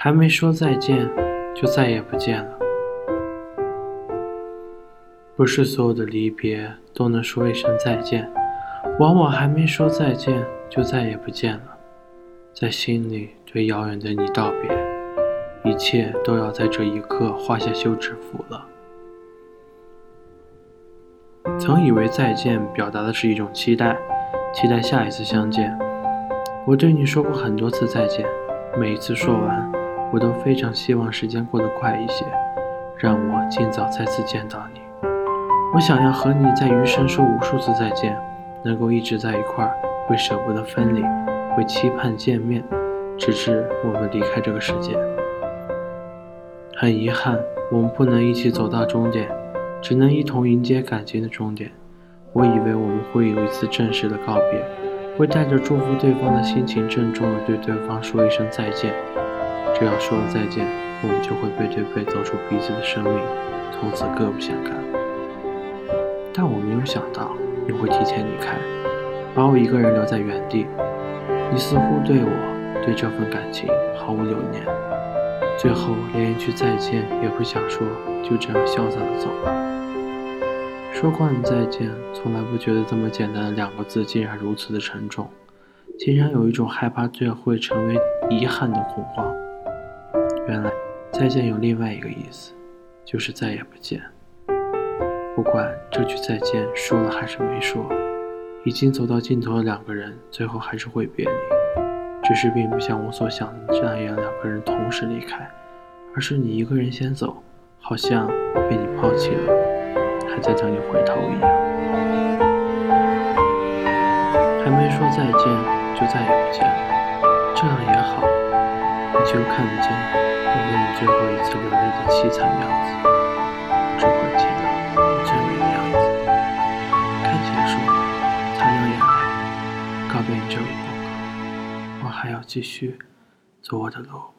还没说再见，就再也不见了。不是所有的离别都能说一声再见，往往还没说再见，就再也不见了。在心里对遥远的你道别，一切都要在这一刻画下休止符了。曾以为再见表达的是一种期待，期待下一次相见。我对你说过很多次再见，每一次说完，我都非常希望时间过得快一些，让我尽早再次见到你。我想要和你在余生说无数次再见，能够一直在一块儿，会舍不得分离。会期盼见面，直至我们离开这个世界。很遗憾，我们不能一起走到终点，只能一同迎接感情的终点。我以为我们会有一次正式的告别，会带着祝福对方的心情，郑重地对对方说一声再见。只要说了再见，我们就会背对背走出彼此的生命，从此各不相干。但我没有想到你会提前离开，把我一个人留在原地。你似乎对我，对这份感情毫无留念，最后连一句再见也不想说，就这样潇洒的走了。说惯了再见，从来不觉得这么简单的两个字竟然如此的沉重，竟然有一种害怕这会成为遗憾的恐慌。原来再见有另外一个意思，就是再也不见。不管这句再见说了还是没说。已经走到尽头的两个人，最后还是会别离。只是并不像我所想的那样，两个人同时离开，而是你一个人先走，好像被你抛弃了，还在等你回头一样。还没说再见，就再也不见了，这样也好，你就看不见我为你最后一次流泪的凄惨样子，只会见到你最美的样子。看结束。擦掉眼泪告别你这个过客，我还要继续走我的路。